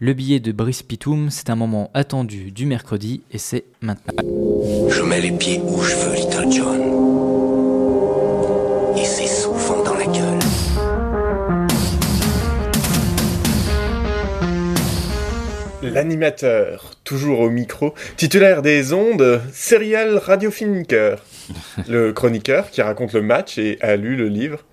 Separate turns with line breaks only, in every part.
Le billet de Brice Pitoum, c'est un moment attendu du mercredi et c'est maintenant.
Je mets les pieds où je veux, Little John.
L'animateur, toujours au micro, titulaire des ondes, serial radiofilmmaker. Le chroniqueur qui raconte le match et a lu le livre.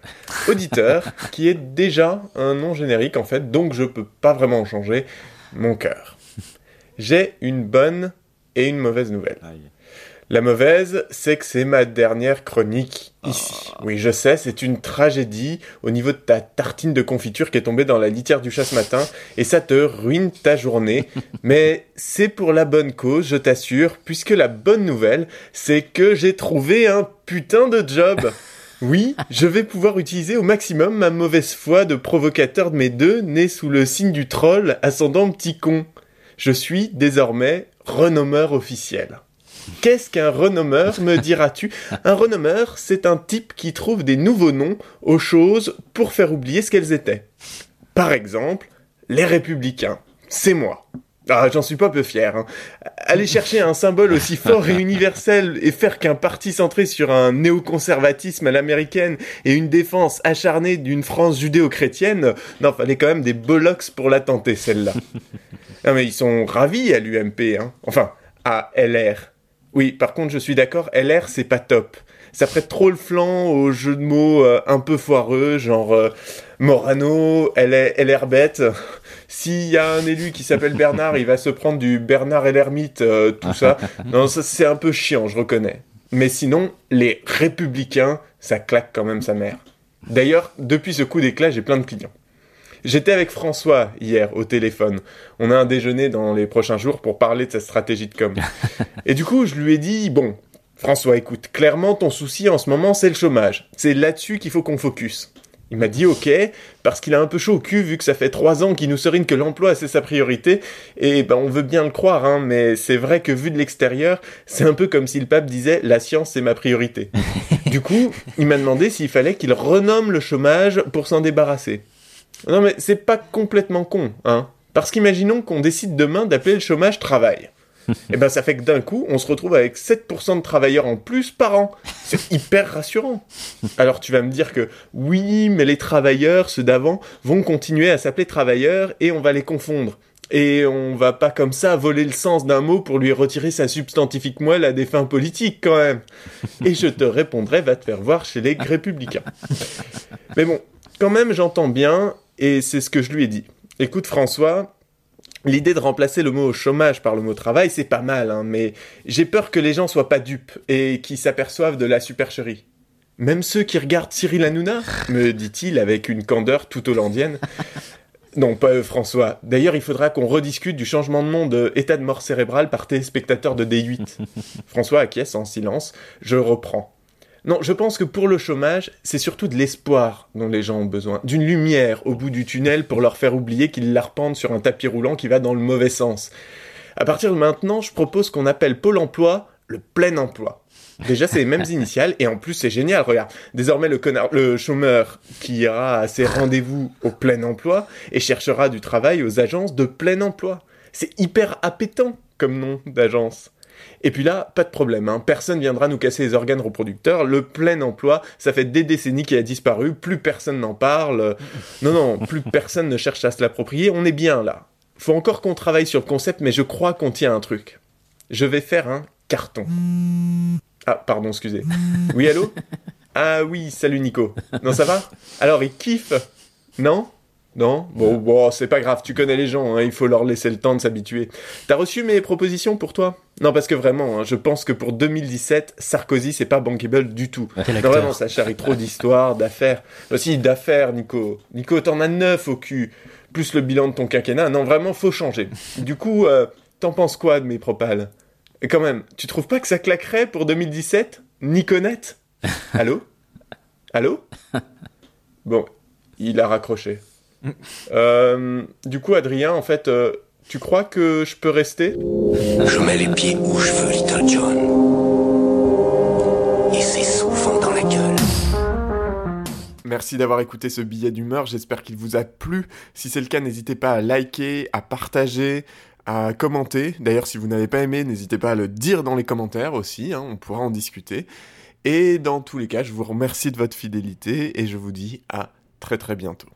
Auditeur, qui est déjà un nom générique en fait, donc je peux pas vraiment en changer. Mon cœur. J'ai une bonne et une mauvaise nouvelle. La mauvaise, c'est que c'est ma dernière chronique ici. Oui, je sais, c'est une tragédie au niveau de ta tartine de confiture qui est tombée dans la litière du chat ce matin, et ça te ruine ta journée. Mais c'est pour la bonne cause, je t'assure, puisque la bonne nouvelle, c'est que j'ai trouvé un putain de job. Oui, je vais pouvoir utiliser au maximum ma mauvaise foi de provocateur de mes deux, nés sous le signe du troll, ascendant petit con. Je suis désormais renommeur officiel. Qu'est-ce qu'un renommeur, me diras-tu? Un renommeur, c'est un type qui trouve des nouveaux noms aux choses pour faire oublier ce qu'elles étaient. Par exemple, les républicains. C'est moi. Ah, j'en suis pas peu fier. Hein. Aller chercher un symbole aussi fort et universel et faire qu'un parti centré sur un néoconservatisme à l'américaine et une défense acharnée d'une France judéo-chrétienne, non, fallait quand même des bollocks pour la tenter, celle-là. Non, mais ils sont ravis à l'UMP, hein. Enfin, à LR. Oui, par contre, je suis d'accord, LR, c'est pas top. Ça prête trop le flanc aux jeux de mots euh, un peu foireux, genre euh, Morano, LR bête. S'il y a un élu qui s'appelle Bernard, il va se prendre du Bernard LR euh, tout ça. Non, ça c'est un peu chiant, je reconnais. Mais sinon, les républicains, ça claque quand même sa mère. D'ailleurs, depuis ce coup d'éclat, j'ai plein de clients. J'étais avec François hier au téléphone. On a un déjeuner dans les prochains jours pour parler de sa stratégie de com. Et du coup, je lui ai dit, bon, François, écoute, clairement, ton souci en ce moment, c'est le chômage. C'est là-dessus qu'il faut qu'on focus. Il m'a dit ok, parce qu'il a un peu chaud au cul vu que ça fait trois ans qu'il nous serine que l'emploi c'est sa priorité, et ben on veut bien le croire, hein, mais c'est vrai que vu de l'extérieur, c'est un peu comme si le pape disait la science c'est ma priorité. du coup, il m'a demandé s'il fallait qu'il renomme le chômage pour s'en débarrasser. Non mais c'est pas complètement con, hein. Parce qu'imaginons qu'on décide demain d'appeler le chômage travail. Et eh ben ça fait que d'un coup, on se retrouve avec 7% de travailleurs en plus par an. C'est hyper rassurant. Alors tu vas me dire que oui, mais les travailleurs, ceux d'avant, vont continuer à s'appeler travailleurs et on va les confondre. Et on va pas comme ça voler le sens d'un mot pour lui retirer sa substantifique moelle à des fins politiques quand même. Et je te répondrai, va te faire voir chez les républicains. Mais bon, quand même j'entends bien et c'est ce que je lui ai dit. Écoute François, l'idée de remplacer le mot chômage par le mot travail, c'est pas mal, hein, mais j'ai peur que les gens soient pas dupes et qu'ils s'aperçoivent de la supercherie. Même ceux qui regardent Cyril Hanouna me dit-il avec une candeur tout hollandienne. Non, pas eux, François. D'ailleurs, il faudra qu'on rediscute du changement de nom de état de mort cérébrale par téléspectateur de D8. François acquiesce en silence. Je reprends. Non, je pense que pour le chômage, c'est surtout de l'espoir dont les gens ont besoin, d'une lumière au bout du tunnel pour leur faire oublier qu'ils l'arpendent sur un tapis roulant qui va dans le mauvais sens. À partir de maintenant, je propose qu'on appelle Pôle emploi le plein emploi. Déjà, c'est les mêmes initiales, et en plus, c'est génial, regarde. Désormais, le, connard, le chômeur qui ira à ses rendez-vous au plein emploi et cherchera du travail aux agences de plein emploi. C'est hyper appétant comme nom d'agence. Et puis là, pas de problème, hein. personne viendra nous casser les organes reproducteurs, le plein emploi, ça fait des décennies qu'il a disparu, plus personne n'en parle, non, non, plus personne ne cherche à se l'approprier, on est bien là. Faut encore qu'on travaille sur le concept, mais je crois qu'on tient un truc. Je vais faire un carton. Ah, pardon, excusez. Oui, allô? Ah oui, salut Nico. Non, ça va? Alors, il kiffe? Non? Non? Bon, bon c'est pas grave, tu connais les gens, hein, il faut leur laisser le temps de s'habituer. T'as reçu mes propositions pour toi? Non, parce que vraiment, hein, je pense que pour 2017, Sarkozy, c'est pas bankable du tout. non, vraiment, ça charrie trop d'histoires, d'affaires. Aussi, d'affaires, Nico. Nico, t'en as neuf au cul, plus le bilan de ton quinquennat. Non, vraiment, faut changer. Du coup, euh, t'en penses quoi de mes propales? Et quand même, tu trouves pas que ça claquerait pour 2017 Niconette? Allô? Allô? Bon, il a raccroché. Euh, du coup, Adrien, en fait, euh, tu crois que je peux rester?
Je mets les pieds où je veux, Little John. Et c'est souvent dans la gueule.
Merci d'avoir écouté ce billet d'humeur, j'espère qu'il vous a plu. Si c'est le cas, n'hésitez pas à liker, à partager, à commenter. D'ailleurs, si vous n'avez pas aimé, n'hésitez pas à le dire dans les commentaires aussi, hein, on pourra en discuter. Et dans tous les cas, je vous remercie de votre fidélité et je vous dis à très très bientôt.